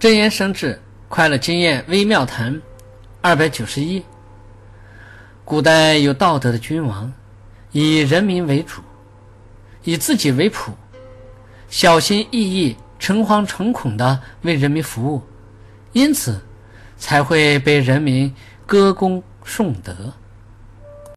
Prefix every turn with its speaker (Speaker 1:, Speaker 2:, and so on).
Speaker 1: 真言生智快乐经验微妙谈二百九十一。古代有道德的君王以人民为主以自己为辅小心翼翼诚惶诚恐的为人民服务因此才会被人民歌功颂德。